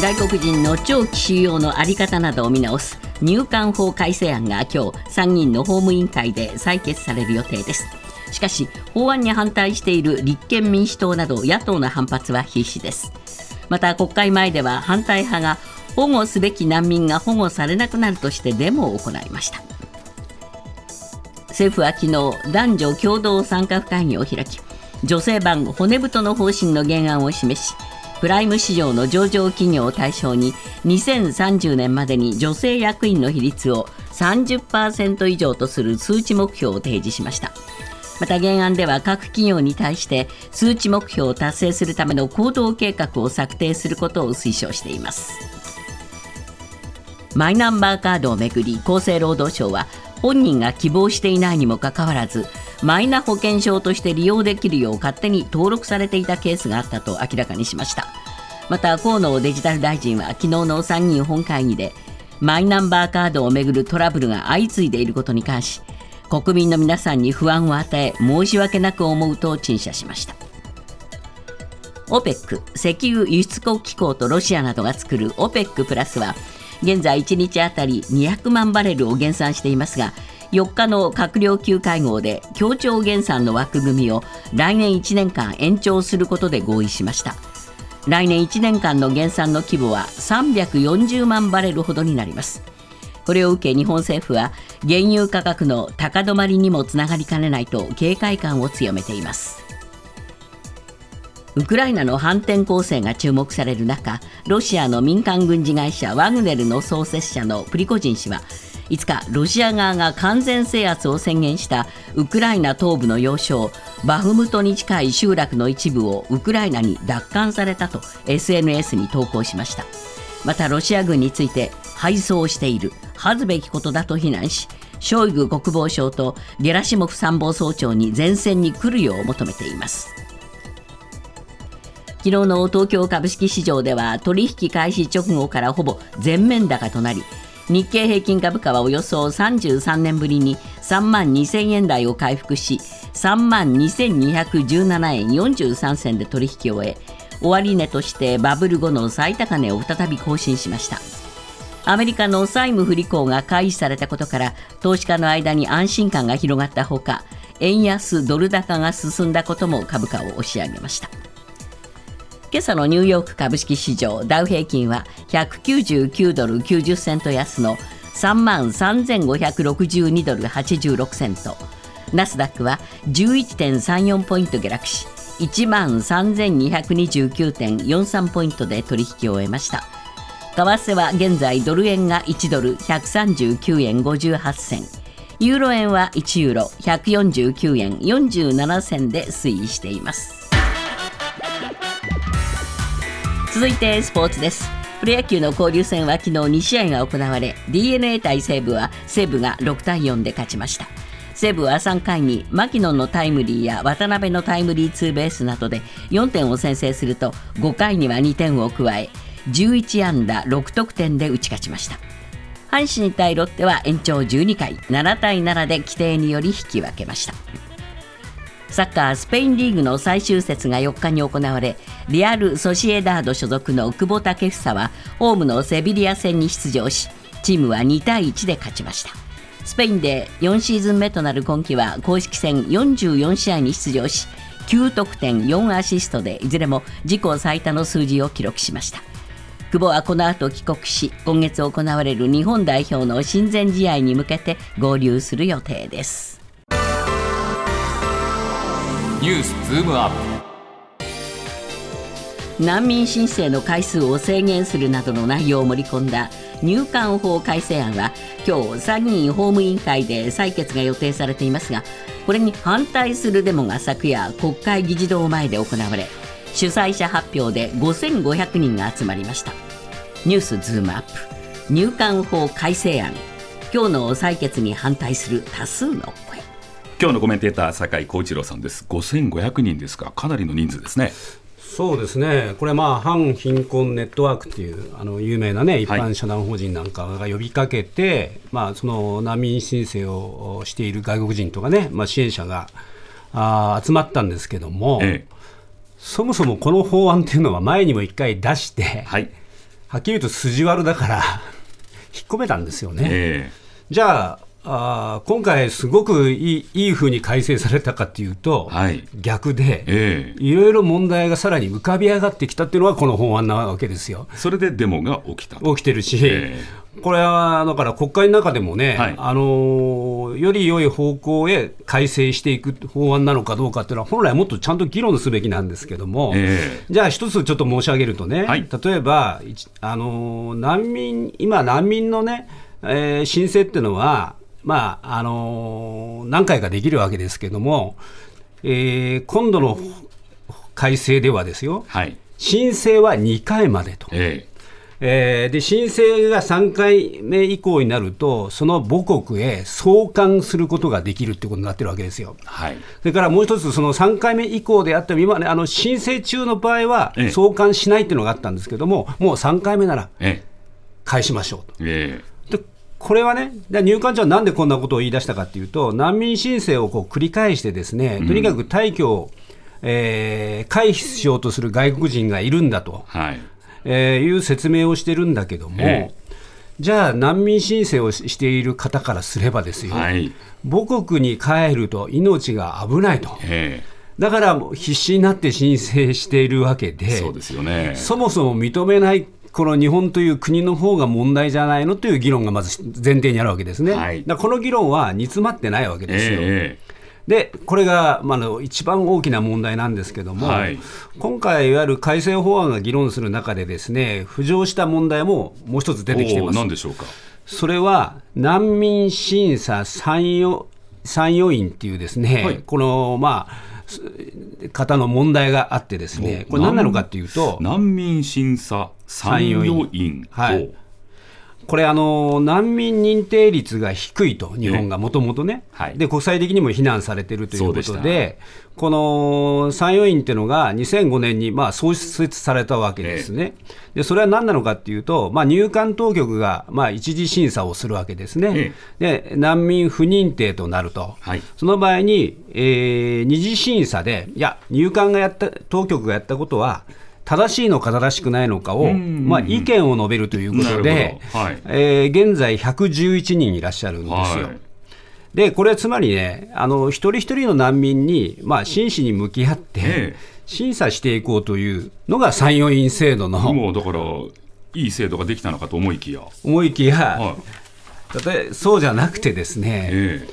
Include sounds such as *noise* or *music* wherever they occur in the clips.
外国人の長期収容の在り方などを見直す入管法改正案が今日参議院の法務委員会で採決される予定です。しかし法案に反対している立憲民主党など野党の反発は必至です。また国会前では反対派が保護すべき難民が保護されなくなるとしてデモを行いました。政府は昨日男女共同参画会議を開き女性版骨太の方針の原案を示しプライム市場の上場企業を対象に2030年までに女性役員の比率を30%以上とする数値目標を提示しました。また原案では各企業に対して数値目標を達成するための行動計画を策定することを推奨しています。マイナンバーカードをめぐり厚生労働省は本人が希望していないにもかかわらずマイナ保険証として利用できるよう勝手に登録されていたケースがあったと明らかにしました。また河野デジタル大臣は昨日の参議院本会議でマイナンバーカードをめぐるトラブルが相次いでいることに関し国民の皆さんに不安を与え申し訳なく思うと陳謝しました。OPEC 石油輸出国機構とロシアなどが作る OPEC プラスは現在1日あたり200万バレルを減産していますが4日の閣僚級会合で協調減産の枠組みを来年1年間延長することで合意しました。来年1年間の減産の規模は340万バレルほどになります。これを受け日本政府は原油価格の高止まりにもつながりかねないと警戒感を強めています。ウクライナの反転攻勢が注目される中ロシアの民間軍事会社ワグネルの創設者のプリコジン氏は5日ロシア側が完全制圧を宣言したウクライナ東部の要衝バフムトに近い集落の一部をウクライナに奪還されたと SNS に投稿しました。またロシア軍について敗走している恥ずべきことだと非難しショイグ国防相とゲラシモフ参謀総長に前線に来るよう求めています。昨日の東京株式市場では取引開始直後からほぼ全面高となり日経平均株価はおよそ33年ぶりに3万2000円台を回復し3万2217円43銭で取引を終え終値としてバブル後の最高値を再び更新しました。アメリカの債務不履行が回避されたことから投資家の間に安心感が広がったほか円安ドル高が進んだことも株価を押し上げました。今朝のニューヨーク株式市場ダウ平均は199ドル90セント安の3万3562ドル86セント。ナスダックは11.34ポイント下落し1万3229.43ポイントで取引を終えました。為替は現在ドル円が1ドル139円58銭。ユーロ円は1ユーロ149円47銭で推移しています。続いてスポーツです。プロ野球の交流戦は昨日2試合が行われ d n a 対西武は西武が6対4で勝ちました。西武は3回に牧野のタイムリーや渡辺のタイムリーツーベースなどで4点を先制すると5回には2点を加え11安打6得点で打ち勝ちました。阪神対ロッテは延長12回7対7で規定により引き分けました。サッカースペインリーグの最終節が4日に行われリアル・ソシエダード所属の久保建英はホームのセビリア戦に出場しチームは2対1で勝ちました。スペインで4シーズン目となる今季は公式戦44試合に出場し9得点4アシストでいずれも自己最多の数字を記録しました。久保はこの後帰国し今月行われる日本代表の親善試合に向けて合流する予定です。ニュースズームアップ。難民申請の回数を制限するなどの内容を盛り込んだ入管法改正案は今日参議院法務委員会で採決が予定されていますがこれに反対するデモが昨夜国会議事堂前で行われ主催者発表で5500人が集まりました。ニュースズームアップ。入管法改正案。今日の採決に反対する多数の声。今日のコメンテーター酒井光一郎さんです。5500人ですか。かなりの人数ですね。そうですね、これ、まあ、反貧困ネットワークっていうあの有名な、ね、一般社団法人なんかが呼びかけて、はい、まあ、その難民申請をしている外国人とかね、まあ、支援者があ集まったんですけども、ええ、そもそもこの法案っていうのは前にも1回出して、はい、はっきり言うと筋悪だから引っ込めたんですよね。え。じゃああー今回、すごくいいいい風に改正されたかっていうと、はい。逆で、ええ。いろいろ問題がさらに浮かび上がってきたっていうのがこの法案なわけですよ。えそれでデモが起きたと。起きてるし、えこれはだから国会の中でもね、はい。あのーより良い方向へ改正していく法案なのかどうかっていうのは、本来もっとちゃんと議論すべきなんですけども、え。じゃあ一つちょっと申し上げるとね、はい。例えば、あのー難民、今、難民のね、えー申請っていうのは、まああのー何回かできるわけですけども、えー今度の改正ではですよ、はい。申請は2回までと。ええーで申請が3回目以降になると、その母国へ送還することができるってことになってるわけですよ。えはい。それからもう一つ、その3回目以降であっても、今ね、あの申請中の場合はええ送還しないっていうのがあったんですけども、もう3回目ならえ返しましょうと。えこれはね、で入管庁はなんでこんなことを言い出したかっていうと、難民申請をこう繰り返して、ですねとにかく退去を、えー回避しようとする外国人がいるんだと。えはい。えーいう説明をしてるんだけども、えじゃあ、難民申請をししている方からすればですよ、はい。母国に帰ると命が危ないと、えだから必死になって申請しているわけで、えそうですよね。そもそも認めない。この日本という国の方が問題じゃないのという議論がまず前提にあるわけですね。はいだこの議論は煮詰まってないわけですよ。ええでこれが、まあ、あの一番大きな問題なんですけども、はい今回、いわゆる改正法案が議論する中で、ですね浮上した問題ももう一つ出てきています。何でしょうか。それは難民審査参与参与員っていうですね、はいこのまあす方の問題があってですね、これ何なのかっていうと、難民審査参与員と。はい。これあの、難民認定率が低いと、日本がもともとね、はい。で、国際的にも非難されているということで、この参与員っていうのが2005年にまあ創設されたわけですね。でそれは何なのかっていうと、まあ、入管当局がまあ一次審査をするわけですね。で難民不認定となると、はい。その場合に、えー二次審査で、いや、入管がやった、当局がやったことは、正しいのか正しくないのかを、まあ、意見を述べるということではい、えー現在111人いらっしゃるんですよ。はいで、これはつまりね、あの一人一人の難民に、まあ、真摯に向き合って、ええ審査していこうというのが参与員制度のもうだから、いい制度ができたのかと思いきや。思いきや、はい。例えそうじゃなくてですね、え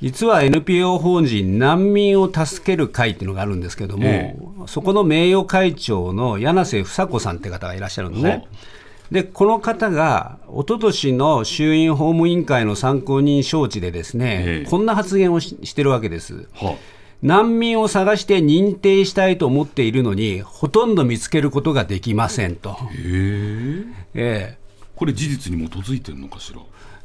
実は NPO 法人難民を助ける会っていうのがあるんですけども、えそこの名誉会長の柳瀬房子さんって方がいらっしゃるのね。でこの方が一昨年の衆院法務委員会の参考人招致でですね、ええこんな発言をししてるわけです。えは難民を探して認定したいと思っているのに、ほとんど見つけることができませんと。へえ。ええこれ事実に基づいてるのかしら？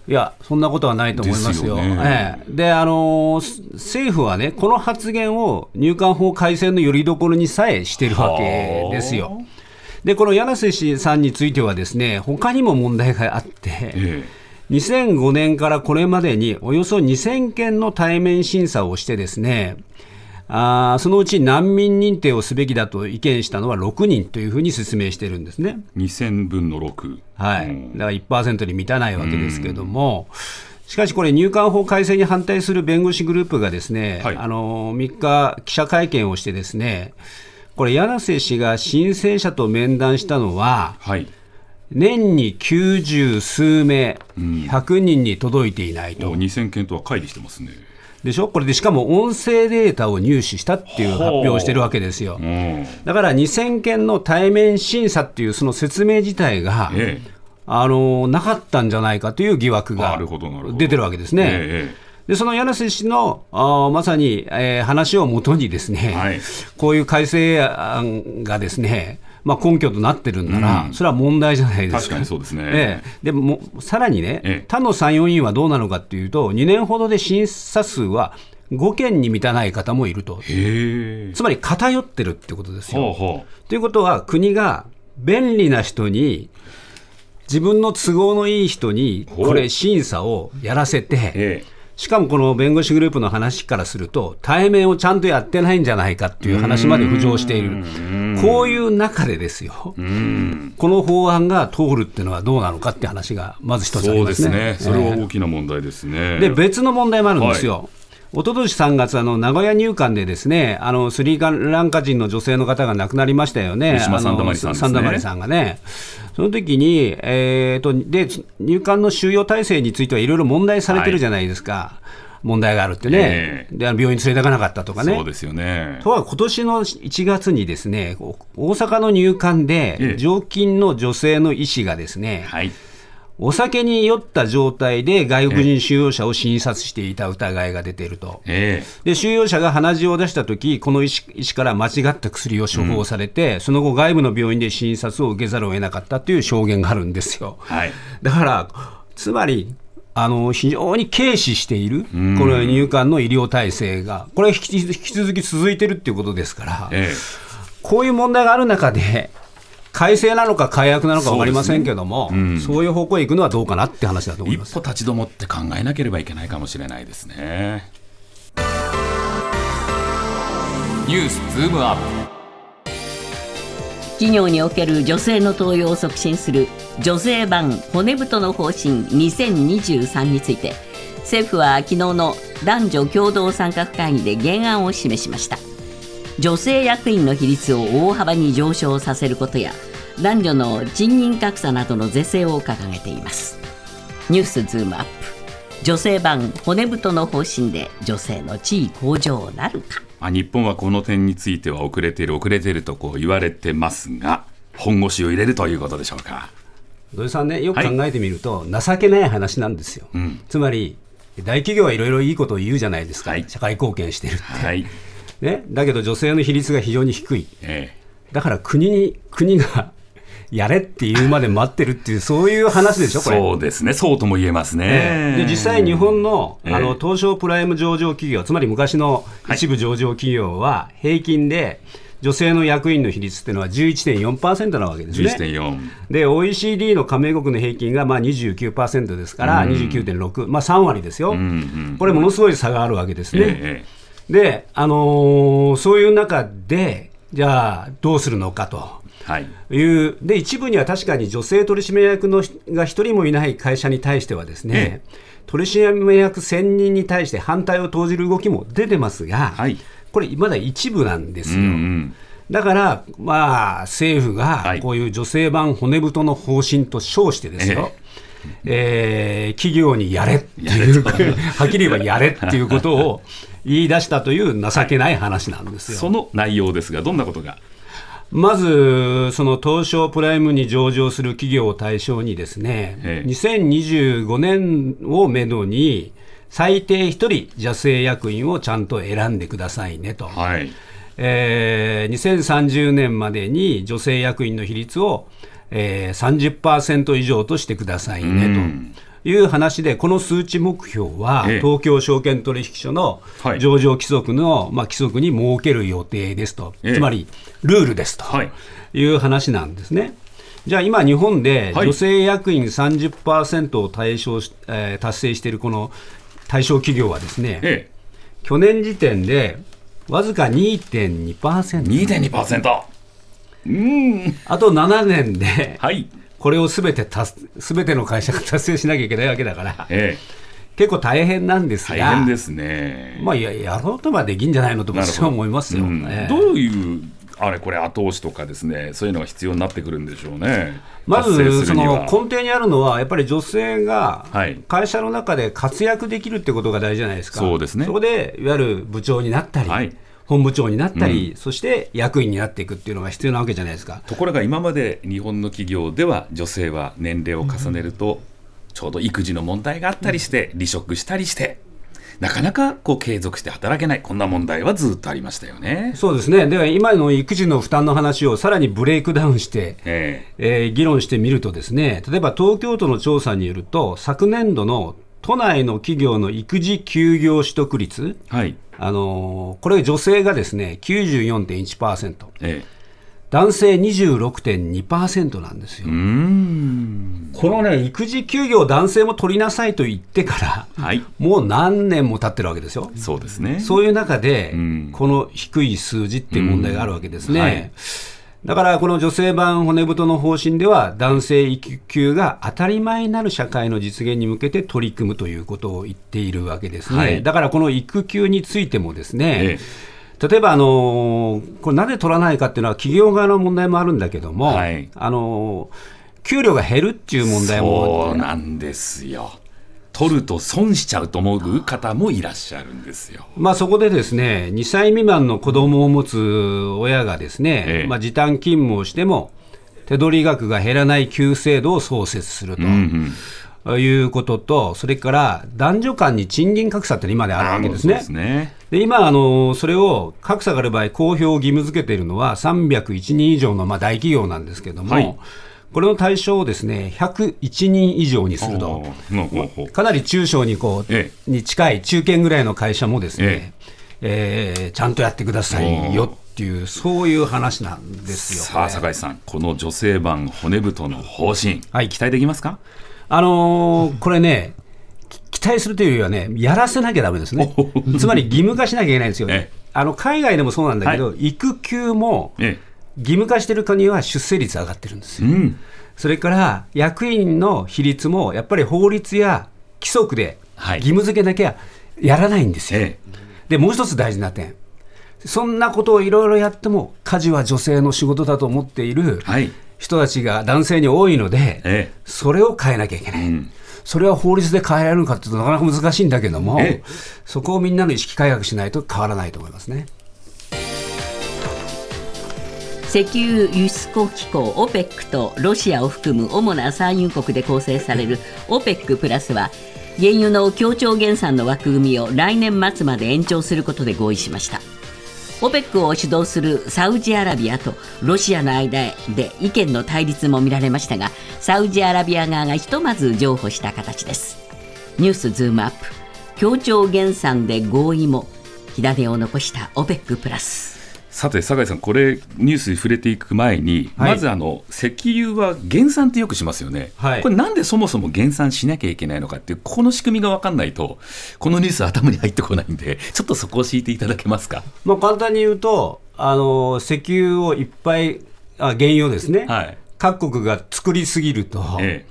いや、そんなことはないと思いますよ。でねええで、あのー政府はね、この発言を入管法改正のよりどころにさえしてるわけですよ。で、この柳瀬氏さんについてはですね、他にも問題があって、え2005年からこれまでにおよそ2000件の対面審査をしてですね、あーそのうち難民認定をすべきだと意見したのは6人というふうに説明してるんですね。え。2000分の6。はい、うんだから1%に満たないわけですけれども、しかしこれ、入管法改正に反対する弁護士グループがですね、はいあの3日、記者会見をして、ですねこれ、柳瀬氏が申請者と面談したのは、はい。年に90数名、100人に届いていないと。もう2000件とは乖離してますね。でしょ？これでしかも音声データを入手したっていう発表をしてるわけですよ。うん。だから2000件の対面審査っていうその説明自体が、ええ。あのなかったんじゃないかという疑惑が出てるわけですね。ええでその柳瀬氏のまさに、えー話をもとにですね、はいこういう改正案がですね、まあ、根拠となってるんなら、うんそれは問題じゃないですか。確かにそうですねええでもさらにね、ええ他の参与員はどうなのかっていうと、2年ほどで審査数は5件に満たない方もいると。つまり偏ってるってことですよ。はあはということは、国が便利な人に、自分の都合のいい人に、ほうこれ、審査をやらせて、ええ。しかもこの弁護士グループの話からすると、対面をちゃんとやってないんじゃないかっていう話まで浮上している、こういう中でですよ、この法案が通るっていうのはどうなのかって話がまず一つありそうますすね。それは大きな問題ですね。で別の問題もあるんですよ。一昨年3月あの名古屋入管でですねあのスリランカ人の女性の方が亡くなりましたよね、ウィシュマリさんがね、その時に、えー、とで入管の収容体制についてはいろいろ問題されてるじゃないですか、問題があるってね、えで病院に連れてかなかったとかね。そうですよね。とは今年の1月にですねお大阪の入管えでえ。常勤の女性の医師がですね、はい。お酒に酔った状態で外国人収容者を診察していた疑いが出ていると。えで収容者が鼻血を出したとき、この医師医師から間違った薬を処方されて、その後、外部の病院で診察を受けざるを得なかったという証言があるんですよ。えはい。だから、つまり、あの非常に軽視している、この入管の医療体制が、これ引き引き続き続いてるっていうことですから、えこういう問題がある中で、改正なのか改悪なのか分かりませんけども、そう,、いう方向へ行くのはどうかなって話だと思います。え一歩立ち止まって考えなければいけないかもしれないですね。ニュースズームアップ企業における女性の登用を促進する女性版骨太の方針2023について政府は昨日の男女共同参画会議で原案を示しました女性役員の比率を大幅に上昇させることや男女の賃金格差などの是正を掲げています。ニュースズームアップ。女性版骨太の方針で女性の地位向上なるか。まあ、日本はこの点については遅れている遅れているとこう言われてますが本腰を入れるということでしょうか。土井さんね、よく考えてみると、情けない話なんですよ。ん。つまり、大企業はいろいろいいことを言うじゃないですか、はい。社会貢献してるって、はい。ね。だけど女性の比率が非常に低い、えだから国に国がやれって言うまで待ってるっていう、そういう話でえしょ、これ。そうですね。そうとも言えますね。で実際、日本のええあの東証プライム上場企業、つまり昔の一部上場企業は、平均で女性の役員の比率っていうのは11.4%なわけですね。11.4。で OECD の加盟国の平均がまあ29%ですから、29.6、まあ、3割ですよ、うんうん。これ、ものすごい差があるわけですね。ええで、あのーそういう中で、じゃあ、どうするのかと。はい。いうで一部には確かに女性取締役の人が一人もいない会社に対してはですね、取締役1000人に対して反対を投じる動きも出てますが、はいこれ、まだ一部なんですよ。うんうん。だから、まあ、政府がはいこういう女性版骨太の方針と称してですよ、えー企業にやれっていう、*laughs* はっきり言えばやれっていうことを言い出したという情けない話なんですよ。その内容ですが、どんなことが？まず、その東証プライムに上場する企業を対象にですね、ええ2025年をめどに、最低1人女性役員をちゃんと選んでくださいねと。はい。えー2030年までに女性役員の比率を、えー、30%以上としてくださいねうんという話で、この数値目標は、ええ東京証券取引所のはい上場規則の、まあ、規則に設ける予定ですと、ええつまりルールですとはいいう話なんですね。じゃあ今、日本ではい女性役員30%を対象し、えー達成しているこの対象企業はですね、え去年時点でわずか2.2%。え。2.2%。うん。あと7年で、はい。これをすべて達、すべての会社が達成しなきゃいけないわけだから、え結構大変なんですえ。が、大変ですね。まあ、ややろうとはできんじゃないのと私は思いますよ。うん。ええ。どういうあれこれ後押しとかですねそういうのが必要になってくるんでしょうね。まず、その根底にあるのは、やっぱり女性がはい。会社の中で活躍できるってことが大事じゃないですか、そうですね。そこでいわゆる部長になったり、はい本部長になったり、そして役員になっていくっていうのが必要なわけじゃないですか。ところが今まで日本の企業では女性は年齢を重ねるとちょうど育児の問題があったりして離職したりしてなかなかこう継続して働けない。こんな問題はずっとありましたよね。そうですね。では今の育児の負担の話をさらにブレイクダウンして、え。えー議論してみるとですね例えば東京都の調査によると昨年度の都内の企業の育児休業取得率、えはい、あのーこれ女性がですね94.1%え男性26.2%なんですよ。このね、育児休業、男性も取りなさいと言ってから、はい。もう何年も経ってるわけですよ。そうですね。そういう中で、うん。この低い数字っていう問題があるわけですね。うんはいだから、この女性版骨太の方針では、男性育休が当たり前になる社会の実現に向けて取り組むということを言っているわけですね。はい。だから、この育休についてもですね、え例えば、あのーこれなぜ取らないかっていうのは企業側の問題もあるんだけども、はい。あのー給料が減るっていう問題も。そうなんですよ取ると損しちゃうと思う方もいらっしゃるんですよまあ、そこでですね2歳未満の子供を持つ親がですね、ええまあ、時短勤務をしても手取り額が減らない給制度を創設すると。うんうんいうことと、それから男女間に賃金格差って今であるわけですねです。ねで今あの、それを格差がある場合、公表を義務付けているのは301人以上のまあ大企業なんですけれども、はいこれの対象をですね101人以上にすると。かなり中小にこう、えに近い中堅ぐらいの会社もですねえ、え。ーちゃんとやってくださいよっていう、そういう話なんですよ。さあ酒井さんこの女性版骨太の方針、はい。期待できますか？あのーこれね、き期待するというよりはね、やらせなきゃだめですね。つまり義務化しなきゃいけないんですよ。ええ。あの海外でもそうなんだけど、育休もえ義務化してる国は出生率上がってるんですよ。えうんそれから役員の比率もやっぱり法律や規則ではい義務付けなきゃやらないんですよ。えでもう一つ大事な点、そんなことをいろいろやっても、家事は女性の仕事だと思っている人たちが男性に多いので、えそれを変えなきゃいけない。うんそれは法律で変えられるのかっていうとなかなか難しいんだけども、ええそこをみんなの意識改革しないと変わらないと思いますね。石油輸出国機構 OPEC とロシアを含む主な産油国で構成される OPEC プラスは原油の協調減産の枠組みを来年末まで延長することで合意しました。OPEC を主導するサウジアラビアとロシアの間で意見の対立も見られましたがサウジアラビア側がひとまず譲歩した形です。ニュースズームアップ。協調減産で合意も火種を残した OPEC プラス。さて酒井さんこれニュースに触れていく前に、はい。まずあの石油は減産ってよくしますよね、はい。これなんでそもそも減産しなきゃいけないのかっていうこの仕組みが分かんないとこのニュース頭に入ってこないんで *laughs* ちょっとそこを教えていただけますか？まあ、簡単に言うと、あの石油をいっぱい、あ原油をですね、はい。各国が作りすぎると、え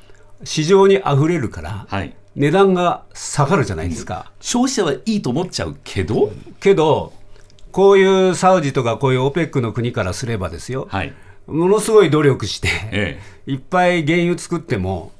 市場に溢れるから、はい。値段が下がるじゃないですか。消費者はいいと思っちゃうけど、けど、こういうサウジとかこういう OPEC の国からすればですよ、はい。ものすごい努力して、えいっぱい原油作っても、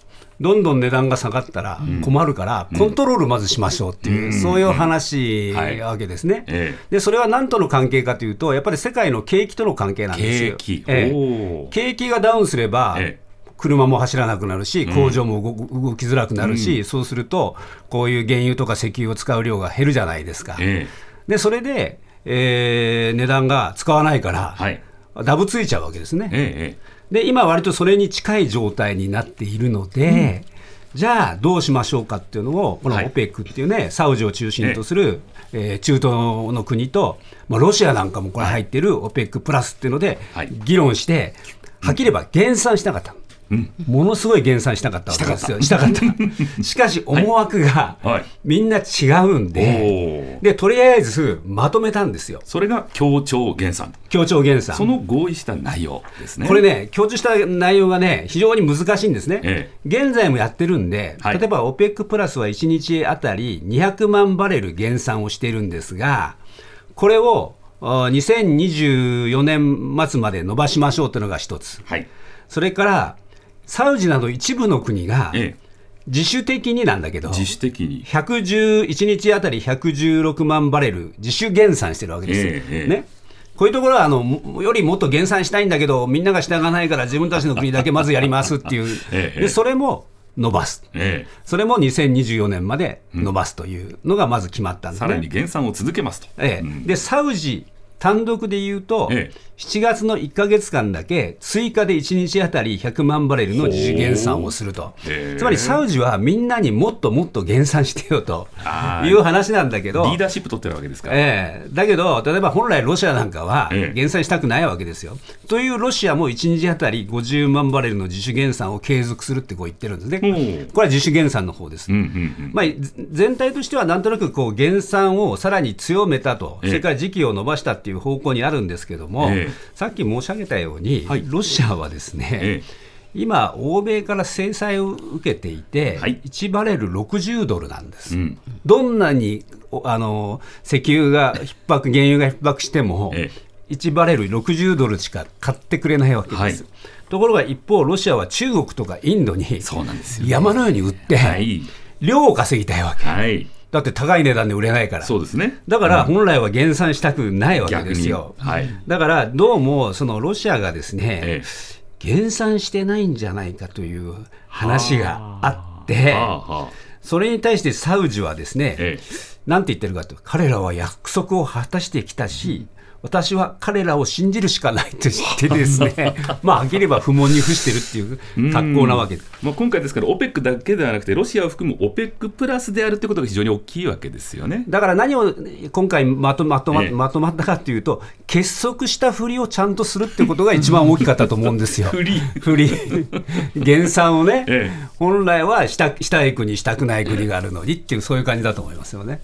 どんどん値段が下がったら困るから、コントロールまずしましょうっていう、そういう話わけですね。えで、それは何との関係かというと、やっぱり世界の景気との関係なんですよ。景気、景気がダウンすれば、ええ。車も走らなくなるし、工場も動きづらくなるし、そうすると、こういう原油とか石油を使う量が減るじゃないですか。え。で、それで、えー値段が使わないから、えはい。ダブついちゃうわけですね。ええで、今、割とそれに近い状態になっているので、じゃあどうしましょうかっていうのを、このはい。OPEC っていうね、サウジを中心とする、えー中東の国と、まあ、ロシアなんかもこれ入ってる OPEC プラスっていうのではい、議論して、はっきり言えば減産しなかった。ものすごい減産しなかったわけですよ。したかった。し *laughs* かし、思惑がはいみんな違うんで、で、とりあえずまとめたんですよ。それが協調減産協調減産。その合意した内容ですねこれね、共通した内容がね、非常に難しいんですね。え現在もやってるんで、はい例えば OPEC プラスは1日あたり200万バレル減産をしているんですが、これをあ2024年末まで伸ばしましょうというのが一つ。はいそれから、サウジなど一部の国がええ。自主的になんだけど、自主的に。111日あたり116万バレル自主減産してるわけですよ。ええええ。ね。こういうところはあのもよりもっと減産したいんだけど、みんなが従わないから自分たちの国だけまずやりますっていう、*laughs* ええでそれも伸ばす、えそれも2024年まで伸ばすというのがまず決まったんえですね。さらに減産を続けますと、ええ。うん。でサウジ単独で言うと、ええ。7月の1か月間だけ、追加で1日あたり100万バレルの自主減産をすると。へえ、つまりサウジはみんなにもっともっと減産してよという話なんだけど。リーダーシップ取ってるわけですか。ら、ええ。だけど、例えば本来ロシアなんかはええ。減産したくないわけですよ。というロシアも1日あたり50万バレルの自主減産を継続するってこう言ってるんですね。う。んこれは自主減産の方です。うんうんうん。まあ、ぜ全体としてはなんとなくこう減産をさらに強めたと、ええ。それから時期を延ばしたっていう方向にあるんですけども、ええ。さっき申し上げたように、はい。ロシアはですね、え今、欧米から制裁を受けていて、はい。1バレル60ドルなんです。うん。どんなにおあの石油が逼迫、原油が逼迫しても、え1バレル60ドルしか買ってくれないわけです。はい。ところが一方、ロシアは中国とかインドに山のように売って、はい。量を稼ぎたいわけ。はいだって高い値段で売れないから。そうですね。だから本来は減産したくないわけですよ。は。い。だからどうもそのロシアがですね、え減産してないんじゃないかという話があ。って、はあはあ。それに対してサウジはですね、えなんて言ってるかと、彼らは約束を果たしてきたし、私は彼らを信じるしかないと言ってですね、*laughs* まあ、あきれば不問に付してるっていう格好なわけです。まあ、今回ですから OPEC だけではなくてロシアを含む OPEC プラスであるということが非常に大きいわけですよね。だから何を今回まとまとまええまとまったかというと、結束したふりをちゃんとするってことが一番大きかったと思うんですよ。*laughs* ふりふり減産をね、*laughs* え本来はしたしたい国、したくない国があるのにっていう、そういう感じだと思いますよね。